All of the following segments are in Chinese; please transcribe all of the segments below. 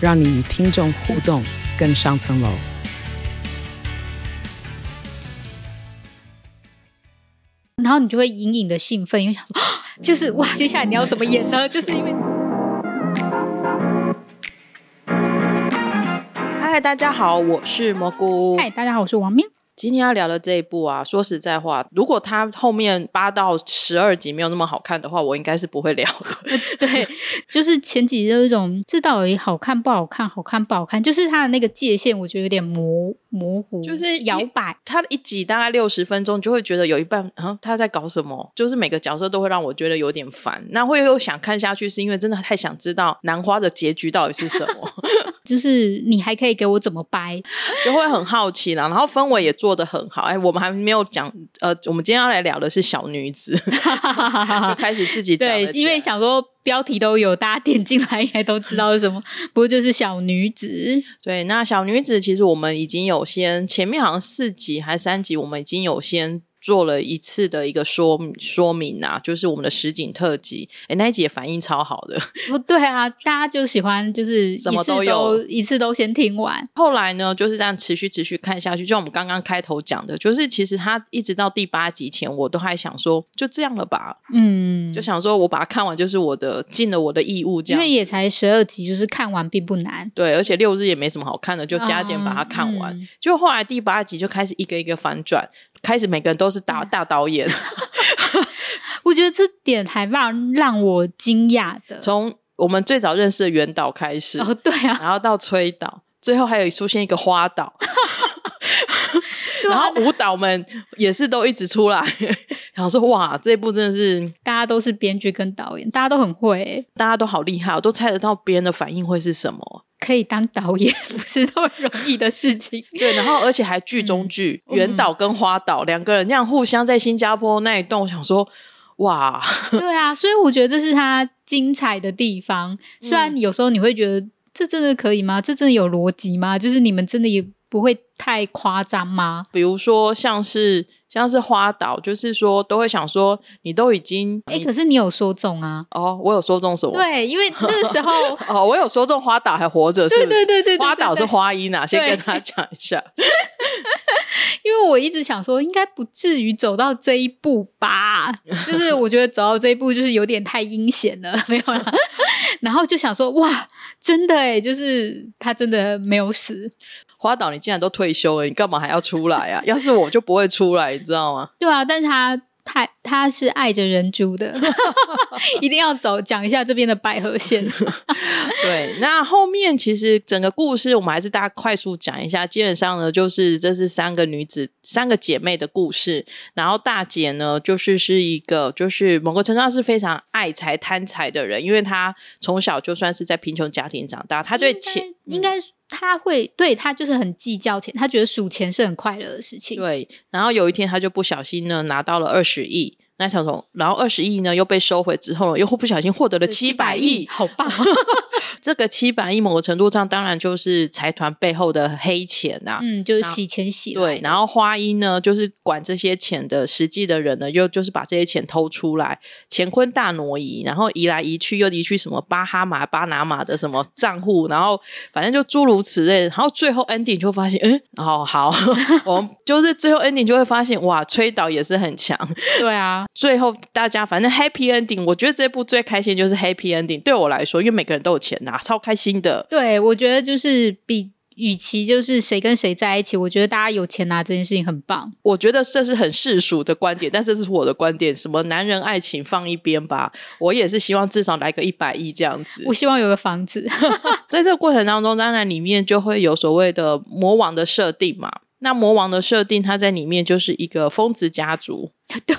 让你与听众互动更上层楼。然后你就会隐隐的兴奋，因为想说，就是哇，接下来你要怎么演呢？就是因为。嗨，大家好，我是蘑菇。嗨，大家好，我是王喵。今天要聊的这一部啊，说实在话，如果它后面八到十二集没有那么好看的话，我应该是不会聊。对，就是前几集有一种这到底好看不好看，好看不好看，就是它的那个界限，我觉得有点模模糊，就是摇摆。它一集大概六十分钟，就会觉得有一半啊他在搞什么，就是每个角色都会让我觉得有点烦。那会又想看下去，是因为真的太想知道兰花的结局到底是什么。就是你还可以给我怎么掰，就会很好奇啦。然后氛围也做得很好。哎，我们还没有讲，呃，我们今天要来聊的是小女子，就开始自己讲。对，因为想说标题都有，大家点进来应该都知道是什么，不过就是小女子。对，那小女子其实我们已经有先前面好像四集还是三集，我们已经有先。做了一次的一个说说明啊，就是我们的实景特辑，哎，那一集也反应超好的。不 对啊，大家就喜欢就是什么都有，一次都先听完。后来呢，就是这样持续持续看下去。就我们刚刚开头讲的，就是其实他一直到第八集前，我都还想说就这样了吧。嗯，就想说我把它看完就是我的尽了我的义务，这样。因为也才十二集，就是看完并不难。对，而且六日也没什么好看的，就加减把它看完。就后来第八集就开始一个一个反转。开始每个人都是大大导演，我觉得这点还蛮让我惊讶的。从我们最早认识的原导开始，哦对啊，然后到崔导，最后还有出现一个花导，然后舞蹈们也是都一直出来，然后说哇，这一部真的是大家都是编剧跟导演，大家都很会，大家都好厉害，我都猜得到别人的反应会是什么。可以当导演不是那么容易的事情。对，然后而且还剧中剧，原导跟花导两个人这样互相在新加坡那一段，我想说，哇，对啊，所以我觉得这是他精彩的地方。虽然有时候你会觉得这真的可以吗？这真的有逻辑吗？就是你们真的也不会太夸张吗？比如说像是。像是花岛，就是说都会想说，你都已经哎，可是你有说中啊？哦，我有说中什么？对，因为那个时候 哦，我有说中花岛还活着，对对对对，花岛是花音啊，先跟他讲一下。因为我一直想说，应该不至于走到这一步吧？就是我觉得走到这一步，就是有点太阴险了，没有了。然后就想说，哇，真的哎，就是他真的没有死。花岛，你竟然都退休了，你干嘛还要出来啊？要是我就不会出来，你知道吗？对啊，但是他太他是爱着人猪的，一定要走讲一下这边的百合线。对，那后面其实整个故事我们还是大家快速讲一下。基本上呢，就是这是三个女子、三个姐妹的故事。然后大姐呢，就是是一个就是某个程度上是非常爱财贪财的人，因为她从小就算是在贫穷家庭长大，她对钱应该。他会对他就是很计较钱，他觉得数钱是很快乐的事情。对，然后有一天他就不小心呢拿到了二十亿。那小虫，然后二十亿呢又被收回之后，又不小心获得了七百亿，好棒！这个七百亿某个程度上，当然就是财团背后的黑钱呐。嗯，就是洗钱洗。对，然后花音呢，就是管这些钱的实际的人呢，又就是把这些钱偷出来，乾坤大挪移，然后移来移去，又移去什么巴哈马、巴拿马的什么账户，然后反正就诸如此类。然后最后 ending 就发现，嗯，哦好，我们就是最后 ending 就会发现，哇，崔导也是很强。对啊。最后，大家反正 happy ending，我觉得这部最开心就是 happy ending。对我来说，因为每个人都有钱拿，超开心的。对，我觉得就是比与其就是谁跟谁在一起，我觉得大家有钱拿这件事情很棒。我觉得这是很世俗的观点，但这是我的观点。什么男人爱情放一边吧，我也是希望至少来个一百亿这样子。我希望有个房子。在这个过程当中，当然里面就会有所谓的魔王的设定嘛。那魔王的设定，他在里面就是一个疯子家族。对，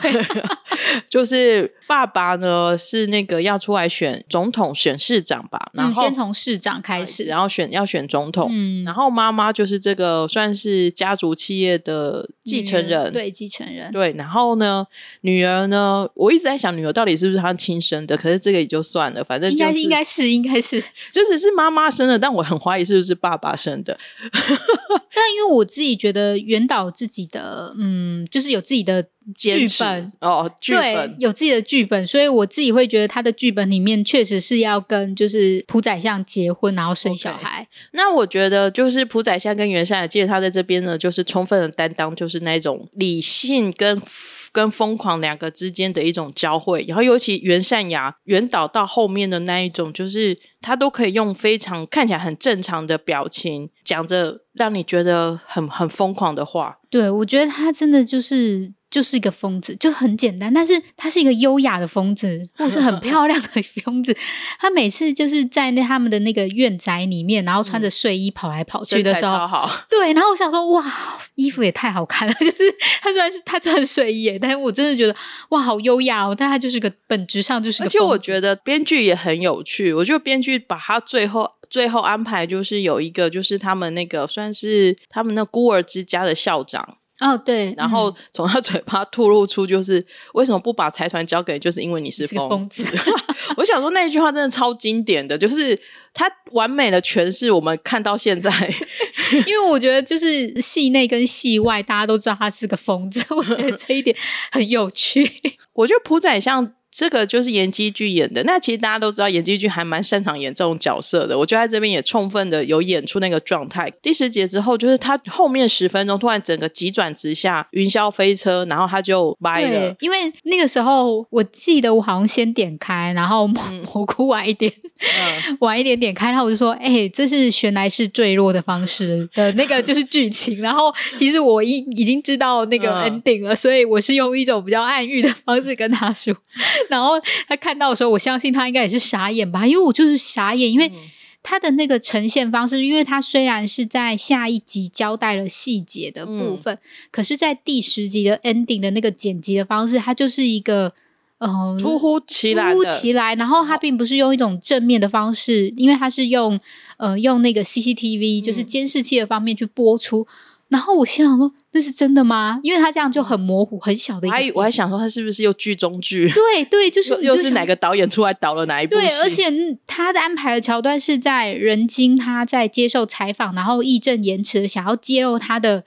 就是爸爸呢是那个要出来选总统、选市长吧，然嗯，后、先从市长开始，然后选要选总统，嗯，然后妈妈就是这个算是家族企业的继承人，对继承人，对，然后呢，女儿呢，我一直在想女儿到底是不是她亲生的，可是这个也就算了，反正就应该是应该是应该是，就只是妈妈生的，但我很怀疑是不是爸爸生的。但因为我自己觉得原导自己的，嗯，就是有自己的剧本。哦，剧对本，有自己的剧本，所以我自己会觉得他的剧本里面确实是要跟就是朴宰相结婚，然后生小孩。那我觉得就是朴宰相跟袁善雅，记得他在这边呢，就是充分的担当，就是那种理性跟跟疯狂两个之间的一种交汇。然后尤其袁善雅袁导到后面的那一种，就是他都可以用非常看起来很正常的表情，讲着让你觉得很很疯狂的话。对，我觉得他真的就是就是一个疯子，就很简单，但是他是一个优雅的疯子，或是很 漂亮的疯子。他每次就是在那他们的那个院宅里面，然后穿着睡衣跑来跑去的时候，对，然后我想说，哇，衣服也太好看了，就是他虽然是他穿睡衣耶，但是我真的觉得哇，好优雅哦，但他就是个本质上就是而且我觉得编剧也很有趣，我觉得编剧把他最后最后安排就是有一个，就是他们那个算是他们那孤儿之家的校长，哦，对，然后从他嘴巴吐露出就是为什么不把财团交给你，就是因为你是疯子，我想说那一句话真的超经典的，就是他完美的诠释我们看到现在。因为我觉得就是戏内跟戏外大家都知道他是个疯子，我觉得这一点很有趣。我觉得朴宰相这个就是严基剧演的。那其实大家都知道，严基剧还蛮擅长演这种角色的。我觉得在这边也充分的有演出那个状态。第十节之后，就是他后面十分钟突然整个急转直下，云霄飞车，然后他就歪了，。因为那个时候我记得我好像先点开，然后蘑蘑菇晚一点，嗯，晚一点点开，然后我就说：“哎、这是悬来是坠落的方式的那个就是剧情。”然后其实我已已经知道那个嗯 ending 了，所以我是用一种比较暗喻的方式跟他说。然后他看到的时候，我相信他应该也是傻眼吧，因为我就是傻眼，因为。他的那个呈现方式，因为他虽然是在下一集交代了细节的部分，可是，在第十集的 ending 的那个剪辑的方式，它就是一个嗯突忽其来突的，起来，然后他并不是用一种正面的方式，因为他是用呃用那个 CCTV 就是监视器的方面去播出。然后我心想说，那是真的吗？因为他这样就很模糊、很小的一我还个。我还想说他是不是又剧中剧，对对，就是又又是哪个？导演出来导了哪一部戏？对，而且他的安排的桥段是在任金他在接受采访，然后义正言辞的想要揭露他的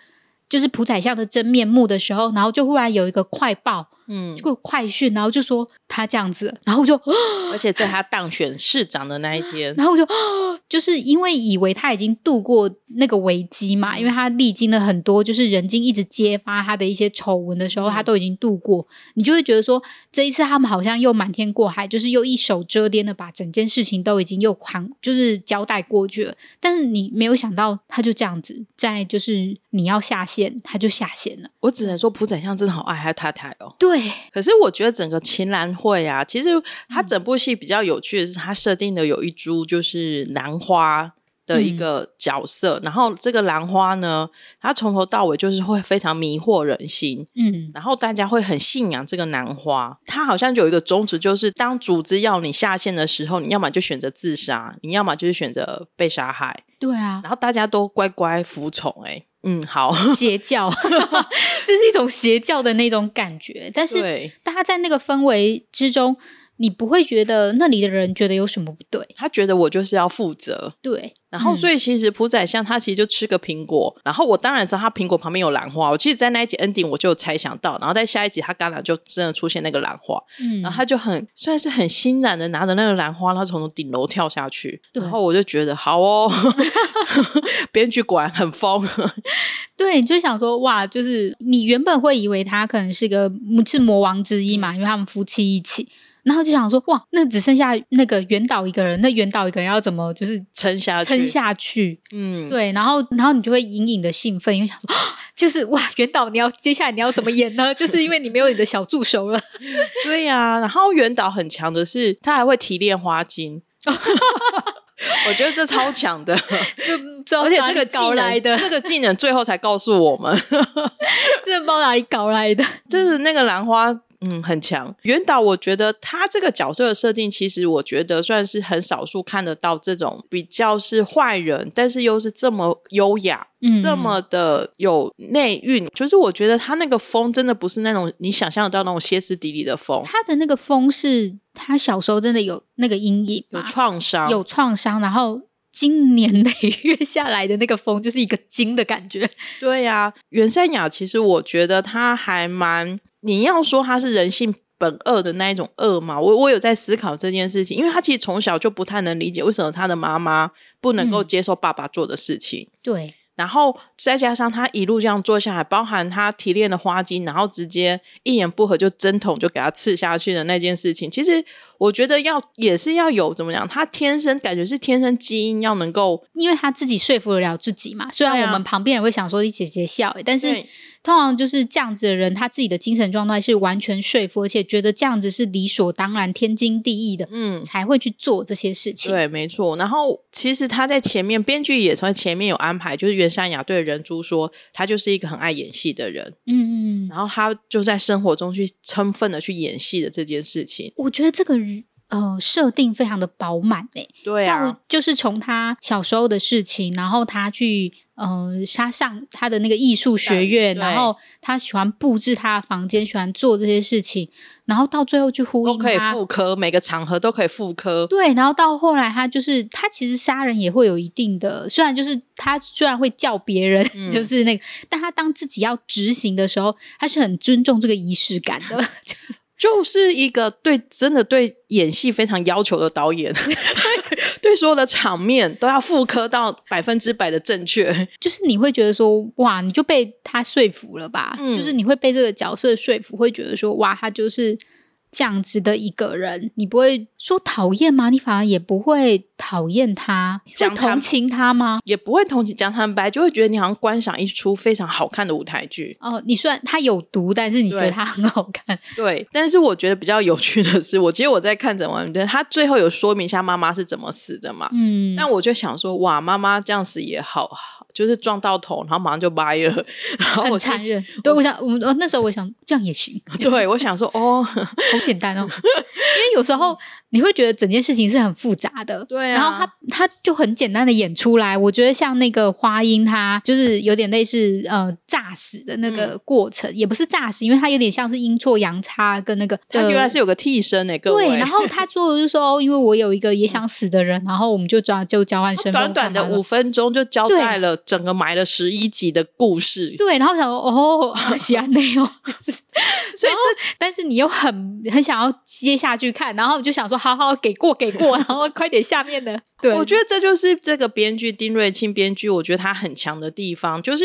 就是朴宰相的真面目的时候，然后就忽然有一个快报，嗯，就快讯，然后就说他这样子，然后我就 而且在他当选市长的那一天，然后我就 就是因为以为他已经度过那个危机嘛，因为他历经了很多，就是人精一直揭发他的一些丑闻的时候，他都已经度过，你就会觉得说这一次他们好像又瞒天过海，就是又一手遮天的把整件事情都已经又扛，就是交代过去了。但是你没有想到，他就这样子，在就是你要下线，他就下线了。我只能说朴宰相真的好爱他太太哦。对，可是我觉得整个秦岚会啊，其实他整部戏比较有趣的是，他设定的有一株就是兰花的一个角色，然后这个兰花呢，它从头到尾就是会非常迷惑人心。嗯，然后大家会很信仰这个兰花，它好像就有一个宗旨，就是当组织要你下线的时候，你要么就选择自杀，你要么就是选择被杀害，对啊，然后大家都乖乖服从、欸。嗯，好，邪教，这是一种邪教的那种感觉，但是对，大家在那个氛围之中，你不会觉得那里的人觉得有什么不对。他觉得我就是要负责，对，然后，嗯所以其实朴宰相他其实就吃个苹果，然后我当然知道他苹果旁边有兰花。我其实，在那一集 ending 我就有猜想到，然后在下一集他刚刚就真的出现那个兰花，嗯然后他就很算是很欣然的拿着那个兰花，他从顶楼跳下去，然后我就觉得好哦，编剧果然很疯，对，你就想说哇，就是你原本会以为他可能是个是魔王之一嘛，因为他们夫妻一起，然后就想说哇，那只剩下那个原导一个人，那原导一个人要怎么就是撑下去，撑下去？嗯，对，然后然后你就会隐隐的兴奋，因为想说。就是哇，原导你要接下来你要怎么演呢？就是因为你没有你的小助手了，对呀、然后原导很强的是，他还会提炼花精。我觉得这超强的，就而且这个技能，，这个技能最后才告诉我们，这不知道哪里搞来的。就是那个兰花。嗯，很强。袁导，我觉得他这个角色的设定，其实我觉得算是很少数看得到这种比较是坏人，但是又是这么优雅，嗯这么的有内蕴。就是我觉得他那个风真的不是那种你想象得到那种歇斯底里的风，他的那个风是他小时候真的有那个阴影有，创伤，有创伤，然后经年累月下来的那个风，就是一个惊的感觉。对呀、袁善雅其实我觉得他还蛮，你要说他是人性本恶的那一种恶嘛，我我有在思考这件事情，因为他其实从小就不太能理解为什么他的妈妈不能够嗯接受爸爸做的事情。对，然后再加上他一路这样做下来，包含他提炼的花精，然后直接一言不合就针筒就给他刺下去的那件事情，其实我觉得要也是要有怎么讲，他天生感觉是天生基因要能够因为他自己说服得了自己嘛。虽然我们旁边人会想说你姐姐笑、欸，但是对通常就是这样子的人，他自己的精神状态是完全说服，而且觉得这样子是理所当然、天经地义的，嗯。才会去做这些事情。对，没错。然后其实他在前面，编剧也从前面有安排，就是袁山雅对人珠说，他就是一个很爱演戏的人，嗯嗯嗯，然后他就在生活中去充分的去演戏的这件事情。我觉得这个呃设定非常的饱满诶、对啊到，就是从他小时候的事情，然后他去呃，他上他的那个艺术学院，然后他喜欢布置他的房间，喜欢做这些事情，然后到最后去呼都可以应他。复刻，每个场合都可以复刻。对，然后到后来，他就是他其实杀人也会有一定的，虽然就是他虽然会叫别人，嗯就是那个，但他当自己要执行的时候，他是很尊重这个仪式感的。就是一个对真的对演戏非常要求的导演，对所有的场面都要复刻到百分之百的正确。就是你会觉得说，哇，你就被他说服了吧？嗯就是你会被这个角色说服，会觉得说，哇，他就是这样子的一个人。你不会说讨厌吗？你反而也不会讨厌他，会讲他同情他吗？也不会同情讲坦白，就会觉得你好像观赏一出非常好看的舞台剧。哦，你虽然他有毒，但是你觉得对他很好看。对，但是我觉得比较有趣的是，我其实我在看整完片，他最后有说明一下妈妈是怎么死的嘛。嗯，但我就想说，哇，妈妈这样死也好，就是撞到头，然后马上就掰了，然后很残忍。对，我想，我那时候我想这样也行，对，我想说，哦，好简单哦。因为有时候你会觉得整件事情是很复杂的，对啊然后他他就很简单的演出来。我觉得像那个花音，他就是有点类似呃诈死的那嗯个过程，也不是诈死，因为他有点像是阴错阳差跟那个他原来是有个替身呢，各位。对，然后他做的就是说，哦因为我有一个也想死的人，然后我们就交就交换身份，短短的五分钟就交代了整个埋了十一集的故事，对，然后想说哦，喜欢内哦，就是，所以这但是你又很很想要接下去看，然后你就想说好好给过给过，然后快点下面的，对，我觉得这就是这个编剧丁瑞庆编剧，我觉得他很强的地方，就是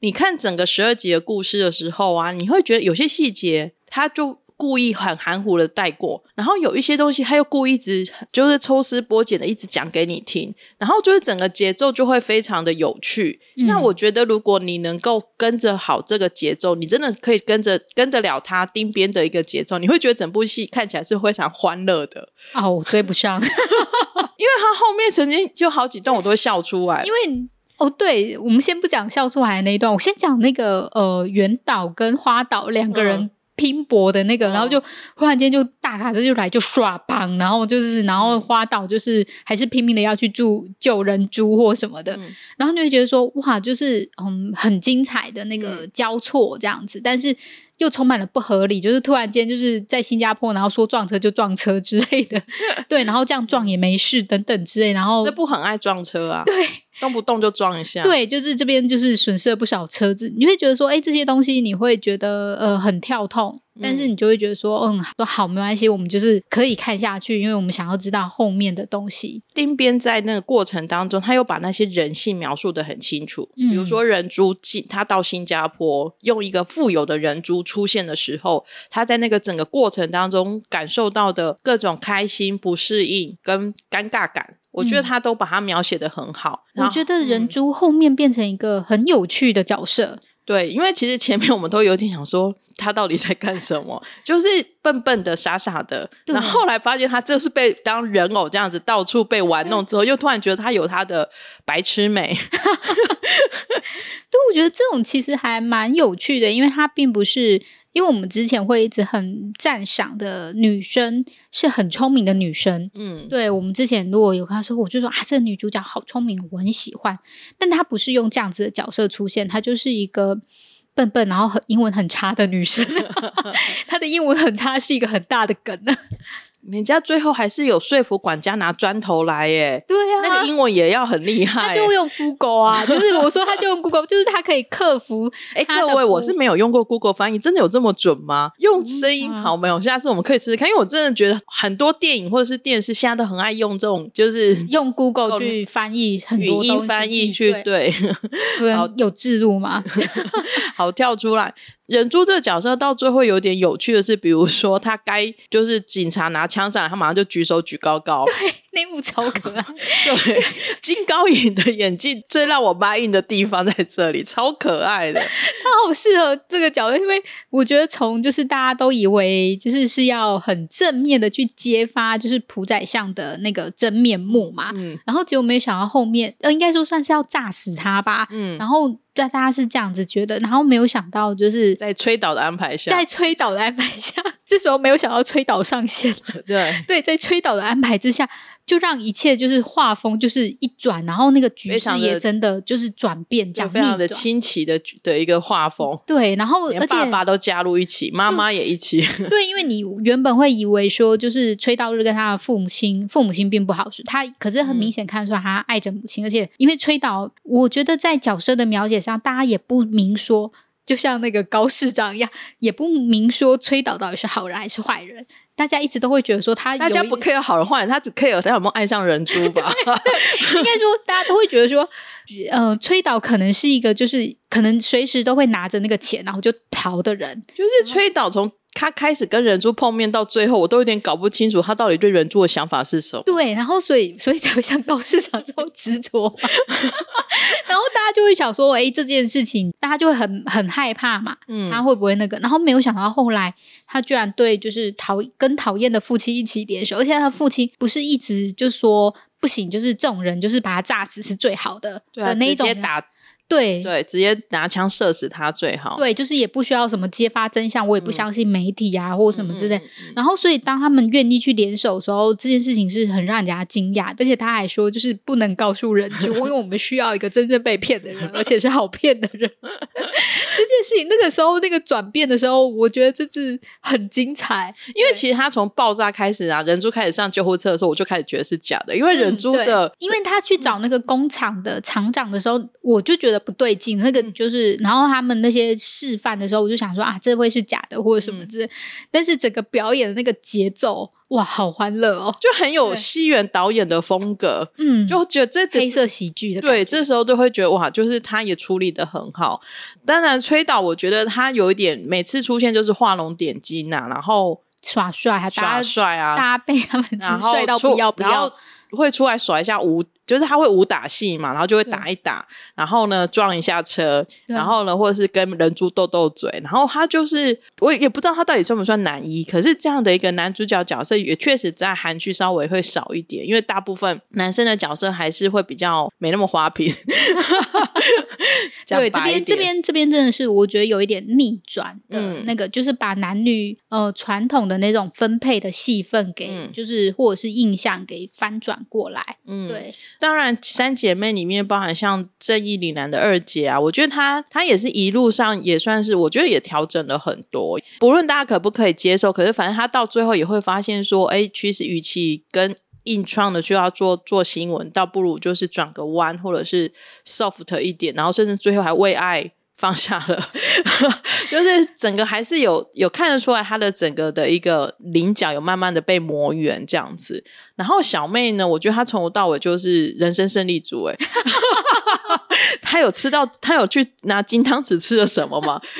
你看整个十二集的故事的时候啊，你会觉得有些细节他就。故意很含糊的带过，然后有一些东西他又故意一直就是抽丝剥茧的一直讲给你听，然后就是整个节奏就会非常的有趣。嗯那我觉得如果你能够跟着好这个节奏，你真的可以跟着跟得了他丁边的一个节奏，你会觉得整部戏看起来是非常欢乐的。哦，我追不上，因为他后面曾经就好几段我都会笑出来，因为。哦，对，我们先不讲笑出来的那一段，我先讲那个呃，原岛跟花岛两个人嗯拼搏的那个，嗯。然后就忽然间就大卡车就来就刷砰，然后就是然后花岛就是还是拼命的要去住救人猪或什么的，嗯。然后你会觉得说哇，就是嗯很精彩的那嗯。个交错这样子，但是又充满了不合理，就是突然间就是在新加坡，然后说撞车就撞车之类的，对，然后这样撞也没事等等之类，然后这不很爱撞车啊，对。动不动就撞一下。，对，就是这边就是损失了不少车子，你会觉得说，哎，这些东西你会觉得呃很跳痛，但是你就会觉得说，嗯，说好没关系，我们就是可以看下去，因为我们想要知道后面的东西。丁边在那个过程当中，他又把那些人性描述的很清楚。嗯比如说人猪进，他到新加坡用一个富有的人猪出现的时候，他在那个整个过程当中感受到的各种开心、不适应跟尴尬感。我觉得他都把它描写的很好。我觉得人猪后面变成一个很有趣的角色，对，因为其实前面我们都有点想说他到底在干什么，就是笨笨的、傻傻的。然后后来发现他就是被当人偶这样子到处被玩弄之后，又突然觉得他有他的白痴美。对，我觉得这种其实还蛮有趣的，因为他并不是。因为我们之前会一直很赞赏的女生是很聪明的女生，嗯，对我们之前如果有跟她说，我就说啊，这个女主角好聪明，我很喜欢。但她不是用这样子的角色出现，她就是一个笨笨，然后很英文很差的女生。她的英文很差是一个很大的梗呢。人家最后还是有说服管家拿砖头来耶。对啊，那个英文也要很厉害。他就用 Google 啊，就是我说他就用 Google，就是他可以克服。哎，各位，我是没有用过 Google 翻译，真的有这么准吗？用声音嗯好没有？下次我们可以试试看，因为我真的觉得很多电影或者是电视现在都很爱用这种，就是用 Google 去翻译很语音翻译去对 对，有制度嘛？好跳出来。忍珠这个角色到最后有点有趣的是，比如说他该就是警察拿枪上来，他马上就举手举高高。对那一幕超可爱，对，金高银的演技最让我 buy in 的地方在这里，超可爱的。他好适合这个角色，因为我觉得从就是大家都以为就是是要很正面的去揭发就是朴宰相的那个真面目嘛，嗯然后结果没想到后面呃应该说算是要炸死他吧，嗯，然后大大家是这样子觉得，然后没有想到就是在吹导的安排下，在吹导的安排下，这时候没有想到吹导上线了。对。对，在吹导的安排之下，就让一切就是画风就是一转，然后那个局势也真的就是转变，这样就非常的逆转清奇的的一个画风，对，然后连而且爸爸都加入一起，妈妈也一起。对，因为你原本会以为说，就是崔道日跟他的父母亲，父母亲并不好，是他可是很明显看出来他爱着母亲，而且因为崔导，我觉得在角色的描写上，大家也不明说。就像那个高市长一样，也不明说崔导到底是好人还是坏人，大家一直都会觉得说他大家不 care 好人坏人，他只 care 他有没有爱上人猪吧？应该说，大家都会觉得说，呃，崔导可能是一个就是可能随时都会拿着那个钱，然后就逃的人。就是崔导从他开始跟人珠碰面到最后，我都有点搞不清楚他到底对人珠的想法是什么。对，然后所以所以才会像高市长这么执着嘛。然后大家就会想说，哎，这件事情大家就会很很害怕嘛，嗯他会不会那个？然后没有想到后来他居然对就是讨跟讨厌的父亲一起联手，而且他的父亲不是一直就说不行，就是这种人就是把他炸死是最好的对啊，的那一种，直接打，对对，直接拿枪射死他最好。对，就是也不需要什么揭发真相，我也不相信媒体啊、或什么之类。然后，所以当他们愿意去联手的时候，这件事情是很让人家惊讶，而且他还说，就是不能告诉人 主，因为我们需要一个真正被骗的人，而且是好骗的人。这件事情那个时候那个转变的时候，我觉得这是很精彩。因为其实他从爆炸开始啊，人珠开始上救护车的时候，我就开始觉得是假的，因为人珠嗯对的，因为他去找那个工厂的厂长的时候，我就觉得不对劲。那个就是，然后他们那些示范的时候，我就想说啊，这会是假的或者什么之类。但是整个表演的那个节奏，哇，好欢乐哦！就很有对西园导演的风格，嗯，就觉得这黑色喜剧的对，这时候就会觉得哇，就是他也处理的很好。当然，崔导我觉得他有一点每次出现就是画龙点睛呐、然后耍帅，还耍帅啊，搭配他们然后帅到不要不要。会出来耍一下武，就是他会武打戏嘛，然后就会打一打，然后呢撞一下车，然后呢或者是跟人猪斗斗嘴，然后他就是我也不知道他到底算不算男一，可是这样的一个男主角角色也确实在韩剧稍微会少一点，因为大部分男生的角色还是会比较没那么花瓶。对，这边这边这边真的是我觉得有一点逆转的、嗯。那个，就是把男女呃传统的那种分配的戏份给，嗯。就是或者是印象给翻转过来。嗯。对，当然，三姐妹里面包含像正义凛然的二姐啊，我觉得她她也是一路上也算是，我觉得也调整了很多。不论大家可不可以接受，可是反正她到最后也会发现说，哎，其实与其跟硬创的就要做做新闻，倒不如就是转个弯，或者是 soft 一点，然后甚至最后还为爱。放下了，就是整个还是有有看得出来，他的整个的一个棱角有慢慢的被磨圆这样子。然后小妹呢，我觉得她从头到尾就是人生胜利组，哎，她有吃到，她有去拿金汤匙吃了什么吗？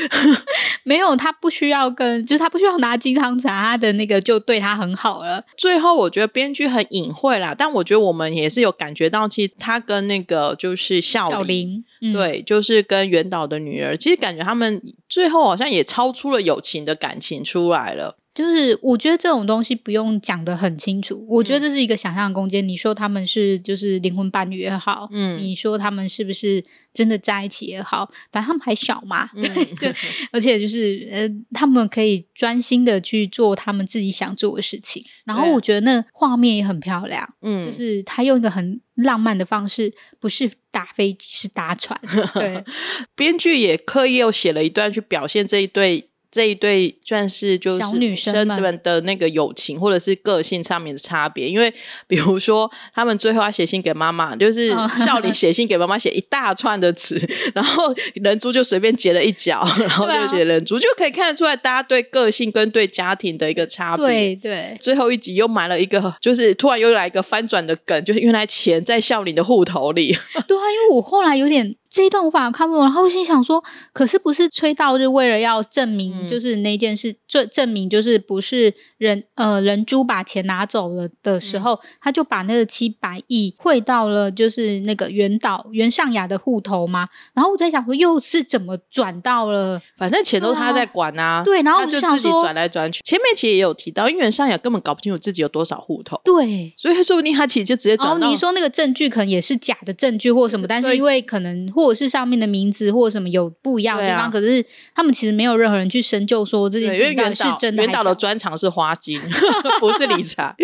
没有，他不需要跟，就是他不需要拿金汤匙，他的那个就对他很好了。最后，我觉得编剧很隐晦啦，但我觉得我们也是有感觉到，其实他跟那个就是孝小林，林，嗯、对，就是跟袁导的女儿，其实感觉他们最后好像也超出了友情的感情出来了。就是我觉得这种东西不用讲的很清楚，我觉得这是一个想象空间。你说他们是就是灵魂伴侣也好，嗯你说他们是不是真的在一起也好，反正他们还小嘛，对嗯对，而且就是呃，他们可以专心的去做他们自己想做的事情。然后我觉得那画面也很漂亮，嗯，就是他用一个很浪漫的方式，不是打飞机是搭船，对 编剧也刻意又写了一段去表现这一对。这一对算是就是小女生们们的那个友情或者是个性上面的差别，因为比如说他们最后要写信给妈妈，就是哦笑里写信给妈妈写一大串的词，然后人珠就随便截了一角，然后就写人珠，就可以看得出来大家对个性跟对家庭的一个差别。对对，最后一集又埋了一个，就是突然又来一个翻转的梗，就是原来钱在笑林的户头里。对啊，因为我后来有点这一段我反而看不懂，然后我心想说，可是不是崔道日为了要证明，嗯就是那件事，证、证明就是不是人呃人珠把钱拿走了的时候，嗯他就把那个七百亿汇到了就是那个原岛袁尚雅的户头嘛，然后我在想说，又是怎么转到了？反正钱都是他在管啊，对然后他就自己我就想说转来转去。前面其实也有提到，因为尚雅根本搞不清楚自己有多少户头，对。所以说不定他其实就直接然后转到。你说那个证据可能也是假的证据或什么，但是因为可能或者是上面的名字或者什么有不一样的地方，啊可是他们其实没有任何人去深究说这件，事情到底是真的导的专长是花金，不是理财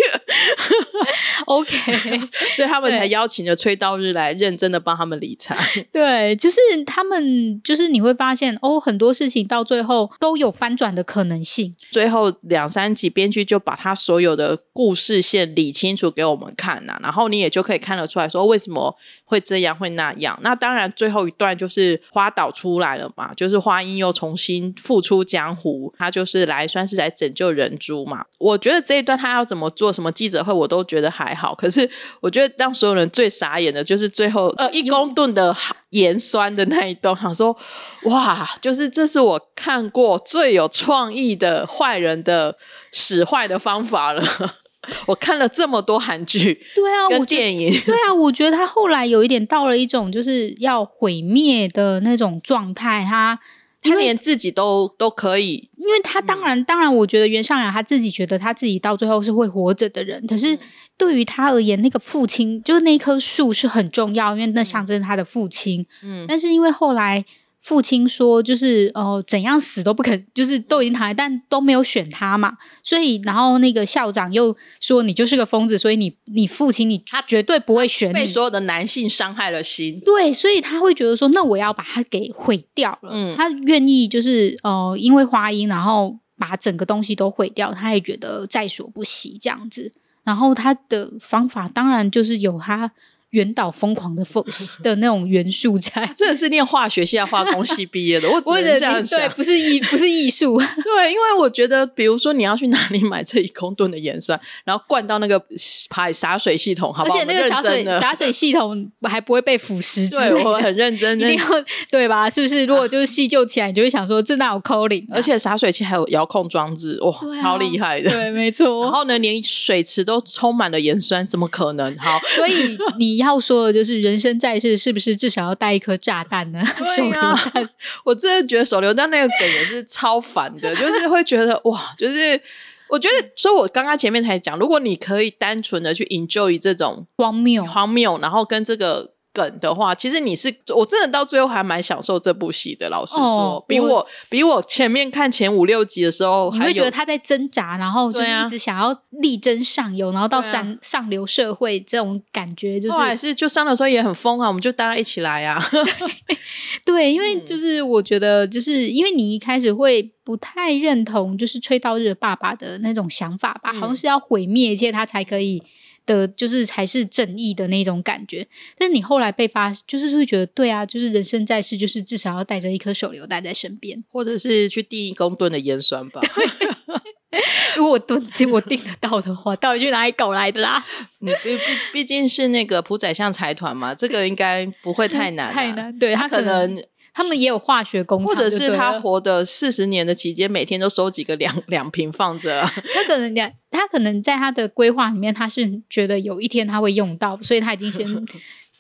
，OK，所以他们才邀请了崔道日来认真的帮他们理财。对，就是他们，就是你会发现哦，很多事情到最后都有翻转的可能性。最后两三集，编剧就把他所有的故事线理清楚给我们看呐、然后你也就可以看得出来说为什么会这样会那样。那当然，最最后一段就是花岛出来了嘛，就是花音又重新复出江湖，他就是来算是来拯救人珠嘛。我觉得这一段他要怎么做什么记者会，我都觉得还好。可是我觉得让所有人最傻眼的就是最后呃一公吨的盐酸的那一段，想说哇，就是这是我看过最有创意的坏人的使坏的方法了。我看了这么多韩剧 对啊，我电影，对啊，我觉得他后来有一点到了一种就是要毁灭的那种状态，他。他连自己都都可以，因为他当然，当然，我觉得袁尚雅他自己觉得他自己到最后是会活着的人，可是对于他而言，那个父亲就是那棵树是很重要，因为那象征他的父亲。嗯但是因为后来父亲说，就是呃怎样死都不肯，就是都已经躺在，但都没有选他嘛，所以然后那个校长又说你就是个疯子，所以你你父亲你他绝对不会选你。被所有的男性伤害了心。对，所以他会觉得说，那我要把它给毁掉了。嗯他愿意就是呃，因为花音，然后把整个东西都毁掉，他也觉得在所不惜这样子。然后他的方法当然就是有他原岛疯狂的疯 的那种元素在。真的是念化学系、化工系毕业的，我只我能这样对，想。不是艺，不是艺术。对，因为我觉得，比如说你要去哪里买这一公吨的盐酸，然后灌到那个排洒水系统，好不好？而且那个洒水洒水系统还不会被腐蚀对，的，我很认真一定要对吧？是不是？如果就是细究起来，你就会想说，这哪有扣零、啊？而且洒水器还有遥控装置，哇，啊超厉害的。对，没错。然后呢，连水池都充满了盐酸，怎么可能？好，所以你要说的就是，人生在世是不是至少要带一颗炸弹呢？手榴弹。我真的觉得手榴弹那个梗也是超烦的，就是会觉得哇，就是我觉得，所以我刚刚前面才讲，如果你可以单纯的去 enjoy 这种荒谬。荒谬，然后跟这个。梗的话，其实你是我真的到最后还蛮享受这部戏的。老实说，哦比我比我前面看前五六集的时候，还会觉得他在挣扎，然后就是一直想要力争上游，然后到上、上流社会这种感觉，就是后来是就上的时候也很疯啊，我们就大家一起来啊。对，因为嗯就是我觉得，就是因为你一开始会不太认同，就是吹到日爸爸的那种想法吧，好像嗯是要毁灭一切，他才可以的，就是才是正义的那种感觉。但是你后来被发，就是会觉得，对啊，就是人生在世，就是至少要带着一颗手榴弹在身边。或者是去订一公吨的盐酸吧。如果我订我订得到的话，到底去哪里搞来的啦？你毕毕毕竟是那个朴宰相财团嘛，这个应该不会太 难啊、太难，对他他可能他们也有化学工厂，或者是他活的四十年的期间，每天都收几个两 两瓶放着啊。他可能两，他可能在他的规划里面，他是觉得有一天他会用到，所以他已经先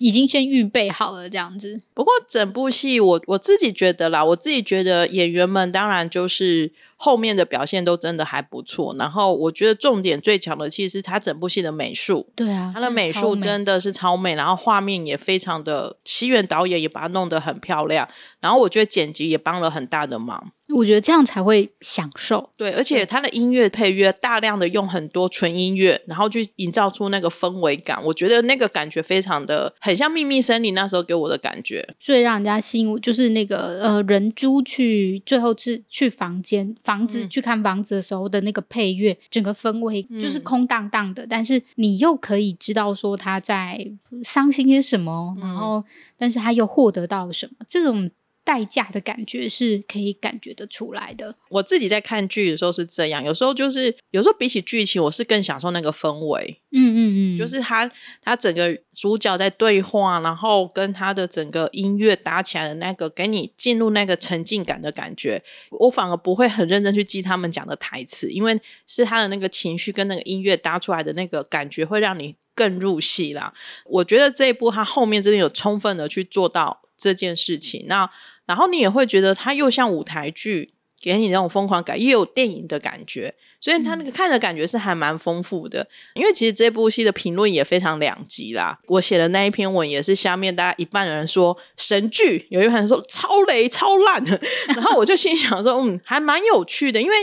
已经先预备好了这样子。不过整部戏我我自己觉得啦，我自己觉得演员们当然就是后面的表现都真的还不错。然后我觉得重点最强的其实是他整部戏的美术，对啊，他的美术真真的是超美，然后画面也非常的，西园导演也把它弄得很漂亮。然后我觉得剪辑也帮了很大的忙。我觉得这样才会享受。对，而且他的音乐配乐大量的用很多纯音乐，然后去营造出那个氛围感。我觉得那个感觉非常的很像《秘密森林》那时候给我的感觉。最让人家吸引我就是那个呃，人猪去最后是去房间房子、嗯去看房子的时候的那个配乐，整个氛围就是嗯空荡荡的，但是你又可以知道说他在伤心些什么，嗯然后但是他又获得到了什么，这种代价的感觉是可以感觉得出来的。我自己在看剧的时候是这样，有时候就是有时候比起剧情，我是更享受那个氛围，嗯嗯嗯，就是他他整个主角在对话，然后跟他的整个音乐搭起来的那个，给你进入那个沉浸感的感觉。我反而不会很认真去记他们讲的台词，因为是他的那个情绪跟那个音乐搭出来的那个感觉，会让你更入戏啦。我觉得这一部他后面真的有充分的去做到这件事情。那然后你也会觉得它又像舞台剧，给你那种疯狂感，也有电影的感觉，所以它那个看的感觉是还蛮丰富的。因为其实这部戏的评论也非常两极啦。我写的那一篇文也是下面大家一半的人说神剧，有一半人说超雷超烂，然后我就心想说，嗯，还蛮有趣的，因为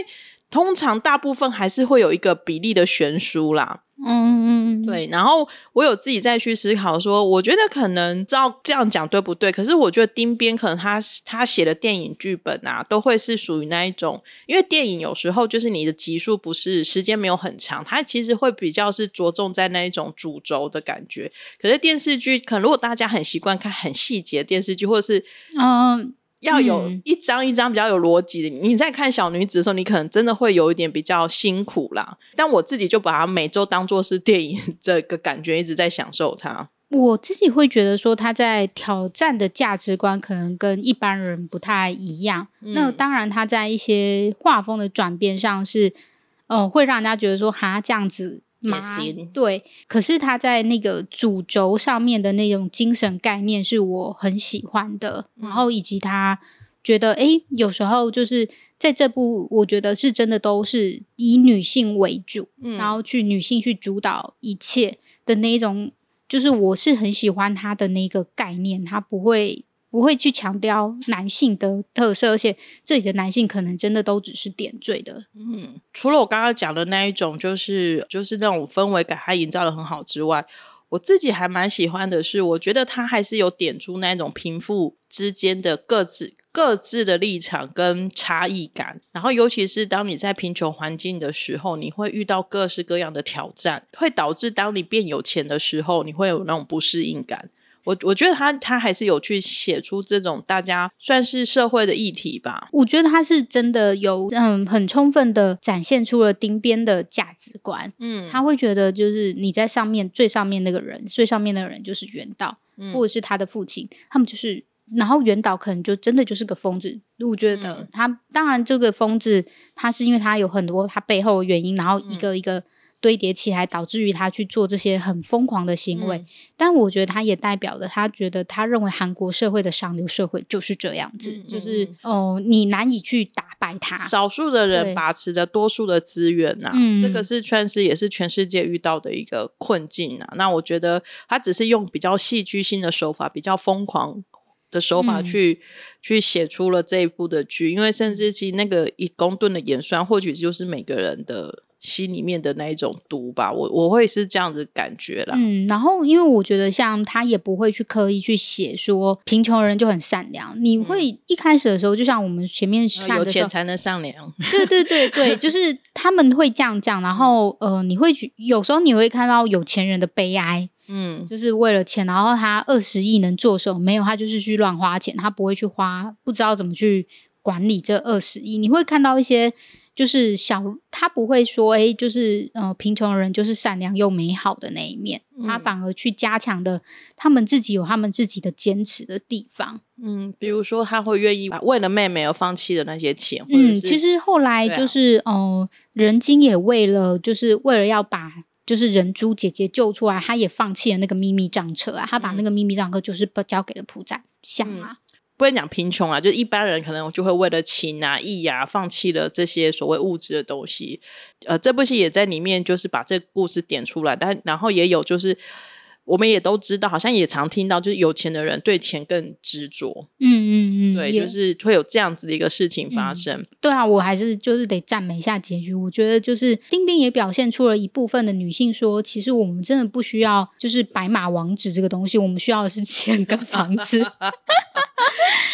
通常大部分还是会有一个比例的悬殊啦。嗯嗯嗯，对，然后我有自己再去思考说，我觉得可能照这样讲对不对？可是我觉得丁边可能他他写的电影剧本啊，都会是属于那一种，因为电影有时候就是你的集数不是时间没有很长，它其实会比较是着重在那一种主轴的感觉。可是电视剧，可能如果大家很习惯看很细节的电视剧，或者是嗯，要有嗯一张一张比较有逻辑的。你在看小女子的时候，你可能真的会有一点比较辛苦啦。但我自己就把它每周当做是电影这个感觉，一直在享受它。我自己会觉得说他在挑战的价值观可能跟一般人不太一样。那当然，他在一些画风的转变上是，呃，会让人家觉得说哈这样子对，可是他在那个主轴上面的那种精神概念是我很喜欢的，然后以及他觉得，诶，有时候就是在这部，我觉得是真的都是以女性为主，然后去女性去主导一切的那一种，就是我是很喜欢他的那个概念，他不会不会去强调男性的特色，而且这里的男性可能真的都只是点缀的，嗯除了我刚刚讲的那一种，就是就是那种氛围感，它营造的很好之外，我自己还蛮喜欢的是，我觉得它还是有点出那种贫富之间的各自各自的立场跟差异感。然后，尤其是当你在贫穷环境的时候，你会遇到各式各样的挑战，会导致当你变有钱的时候，你会有那种不适应感。我我觉得他他还是有去写出这种大家算是社会的议题吧。我觉得他是真的有嗯很充分的展现出了丁边的价值观，嗯，他会觉得就是你在上面最上面那个人，最上面那个人就是元道，嗯或者是他的父亲，他们就是。然后元导可能就真的就是个疯子，我觉得嗯他、当然这个疯子，他是因为他有很多他背后的原因，然后一嗯个一个堆叠起来，导致于他去做这些很疯狂的行为。嗯但我觉得他也代表了他觉得他认为韩国社会的上流社会就是这样子，就是哦，你难以去打败他。少数的人把持着多数的资源呐、嗯这个是算是也是全世界遇到的一个困境啊。那我觉得他只是用比较戏剧性的手法，比较疯狂的手法嗯去、去写出了这一部的剧，因为甚至其实那个一公吨的演算，或许就是每个人的心里面的那一种毒吧。我我会是这样子感觉啦。嗯，然后因为我觉得像他也不会去刻意去写说贫穷人就很善良，你会一开始的时候，就像我们前面呃有钱才能善良，对对对对，就是他们会这样讲，然后呃，你会去有时候你会看到有钱人的悲哀，嗯就是为了钱，然后他二十亿能做什么？没有，他就是去乱花钱，他不会去花，不知道怎么去管理这二十亿。你会看到一些就是小他不会说，哎，就是呃，贫穷人就是善良又美好的那一面，他反而去加强的他们自己有他们自己的坚持的地方。嗯，比如说他会愿意为了妹妹而放弃的那些钱。嗯，其实后来就是哦，人精也为了就是为了要把就是人珠姐姐救出来，他也放弃了那个秘密账册啊，他把那个秘密账册就是交给了朴宰相啊。不会讲贫穷啊，就是一般人可能就会为了情啊、义啊，放弃了这些所谓物质的东西。呃，这部戏也在里面，就是把这个故事点出来，但然后也有就是。我们也都知道，好像也常听到，就是有钱的人对钱更执着。嗯嗯嗯，对，就是会有这样子的一个事情发生。对啊，我还是就是得赞美一下结局。我觉得就是丁丁也表现出了一部分的女性说，其实我们真的不需要就是白马王子这个东西，我们需要的是钱跟房子。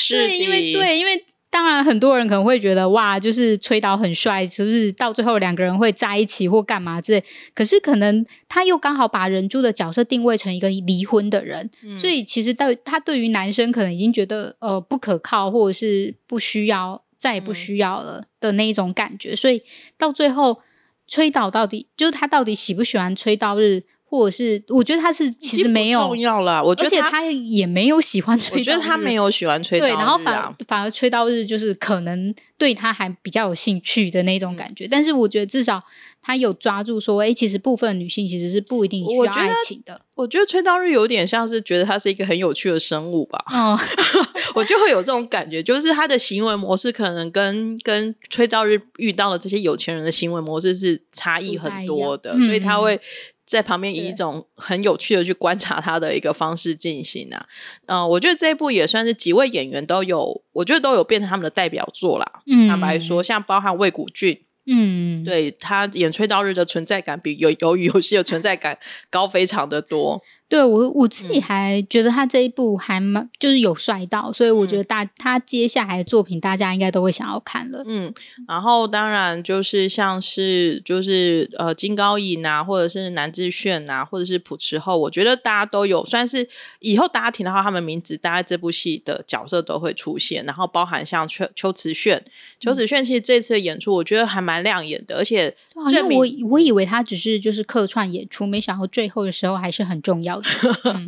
是因为对，因为。当然，很多人可能会觉得哇，就是崔导很帅，是不是到最后两个人会在一起或干嘛之类？可是可能他又刚好把人珠的角色定位成一个离婚的人，所以其实对他对于男生可能已经觉得呃不可靠，或者是不需要，再也不需要了的那一种感觉。所以到最后，崔导到底就是他到底喜不喜欢崔道日？或者是我觉得他是其实没有重要了，我觉得而且他也没有喜欢吹，我觉得他没有喜欢吹刀，对，然后反反而吹刀日就是可能对他还比较有兴趣的那种感觉，但是我觉得至少他有抓住说，哎，其实部分女性其实是不一定需要爱情的。我觉得吹刀日有点像是觉得他是一个很有趣的生物吧，嗯，我就会有这种感觉，就是他的行为模式可能跟跟吹刀日遇到的这些有钱人的行为模式是差异很多的，所以他会。在旁边以一种很有趣的去观察他的一个方式进行啊，嗯，我觉得这一部也算是几位演员都有，我觉得都有变成他们的代表作啦。坦白说，像包含魏谷俊。嗯，对他演吹到日的存在感比有鱿鱼游戏的存在感高非常的多。对我我自己还觉得他这一部还蛮就是有帅到，所以我觉得大他接下来的作品大家应该都会想要看了。嗯，然后当然就是像是就是呃金高银啊，或者是南智炫啊，或者是朴持厚，我觉得大家都有算是以后大家听到他们名字，大家这部戏的角色都会出现。然后包含像邱邱慈炫，邱慈炫其实这次的演出我觉得还蛮亮眼的，而且证明我我以为他只是就是客串演出，没想到最后的时候还是很重要的。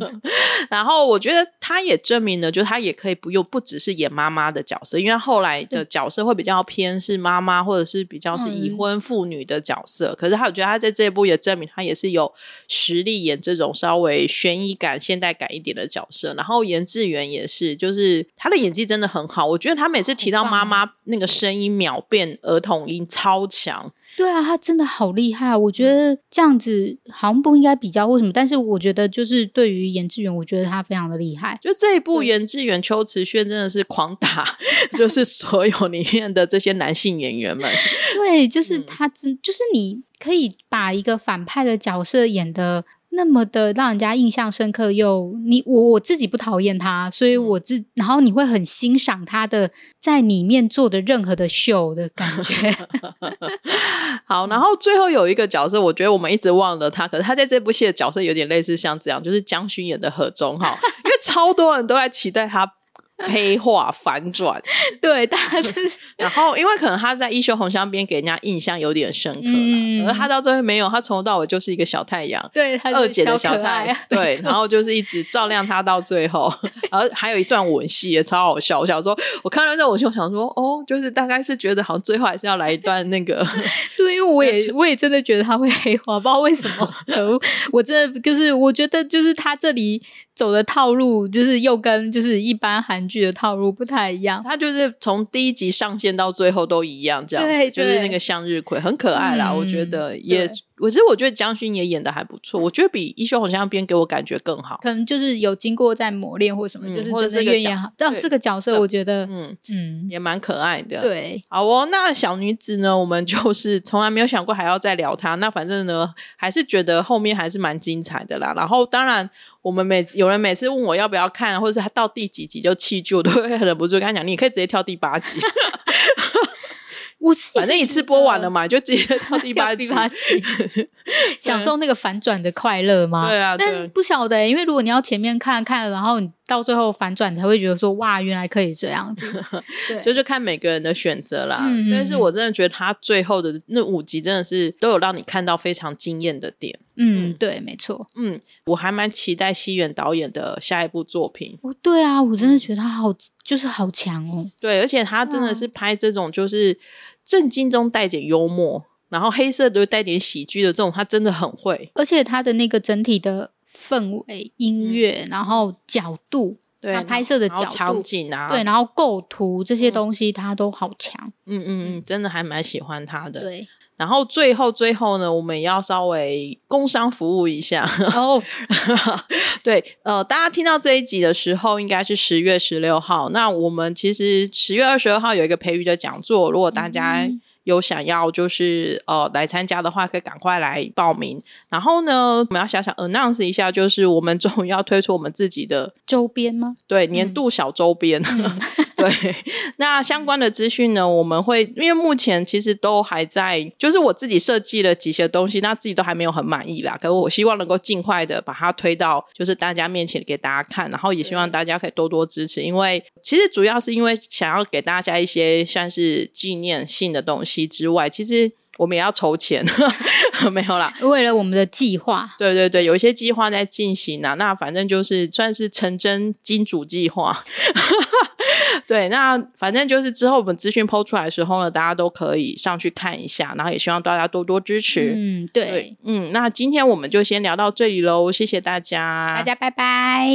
然后我觉得他也证明了，就他也可以不用不只是演妈妈的角色，因为后来的角色会比较偏是妈妈或者是比较是已婚妇女的角色。可是他我觉得他在这一部也证明他也是有实力演这种稍微悬疑感、现代感一点的角色。然后严志远也是，就是他的演技真的很好。我觉得他每次提到妈妈那个声音秒变儿童音超强。对啊，他真的好厉害！我觉得这样子好像不应该比较为什么，但是我觉得就是对于严志远，我觉得他非常的厉害。就这一部严志远、秋瓷炫真的是狂打，就是所有里面的这些男性演员们。对，就是他，真就是你可以把一个反派的角色演的。那么的让人家印象深刻，又你我我自己不讨厌他，所以我自然后你会很欣赏他的在里面做的任何的秀的感觉。好，然后最后有一个角色，我觉得我们一直忘了他，可是他在这部戏的角色有点类似像这样，就是江勋演的何中哈，因为超多人都在期待他。黑化反转，对，大家就是，然后因为可能他在《一休红香》边给人家印象有点深刻了，而他到最后没有，他从头到尾就是一个小太阳，对，二姐的小太阳，对，然后就是一直照亮他到最后，然后还有一段吻戏也超好笑。我想说，我看到这吻戏，我想说，哦，就是大概是觉得好像最后还是要来一段那个，对，因为我也我也真的觉得他会黑化，不知道为什么，我真的就是我觉得就是他这里。走的套路就是又跟就是一般韩剧的套路不太一样，他就是从第一集上线到最后都一样，这样子就是那个向日葵很可爱啦，我觉得也。可是我觉得江勋也演的还不错，我觉得比《一休红香边》给我感觉更好。可能就是有经过在磨练或什么，就是真的演好。但这个角色，我觉得嗯嗯也蛮可爱的。对，好哦。那小女子呢？我们就是从来没有想过还要再聊她。那反正呢，还是觉得后面还是蛮精彩的啦。然后当然，我们每有人每次问我要不要看，或者是他到第几集就弃剧，我都会 忍不住跟他讲：你可以直接跳第八集。我反正一次播完了嘛，就直接 到第八集，享受那个反转的快乐吗？对啊，但不晓得，因为如果你要前面看看，然后你到最后反转才会觉得说哇，原来可以这样子。对，就是看每个人的选择啦。嗯嗯但是我真的觉得他最后的那五集真的是都有让你看到非常惊艳的点。嗯，对，没错。嗯，我还蛮期待西元导演的下一部作品。哦，对啊，我真的觉得他好，就是好强哦。对，而且他真的是拍这种就是震惊中带点幽默，然后黑色的带点喜剧的这种，他真的很会。而且他的那个整体的氛围、音乐，然后角度，对，他拍摄的角度场景啊，对，然后构图这些东西，他都好强。嗯嗯嗯，真的还蛮喜欢他的。对，然后最后最后呢，我们也要稍微工商服务一下。哦，对，呃，大家听到这一集的时候，应该是十月十六号。那我们其实十月二十二号有一个培育的讲座，如果大家嗯有想要就是呃来参加的话，可以赶快来报名。然后呢，我们要想想 announce 一下，就是我们终于要推出我们自己的周边吗？对年度小周边。对，那相关的资讯呢，我们会因为目前其实都还在，就是我自己设计了几些东西，那自己都还没有很满意啦。可是我希望能够尽快的把它推到就是大家面前给大家看，然后也希望大家可以多多支持，因为其实主要是因为想要给大家一些算是纪念性的东西之外，其实我们也要筹钱，没有啦。为了我们的计划，对对对，有一些计划在进行啊，那反正就是算是成真金主计划。对，那反正就是之后我们资讯抛出来的时候呢，大家都可以上去看一下，然后也希望大家多多支持。嗯，对对，，嗯，那今天我们就先聊到这里喽，谢谢大家，大家拜拜。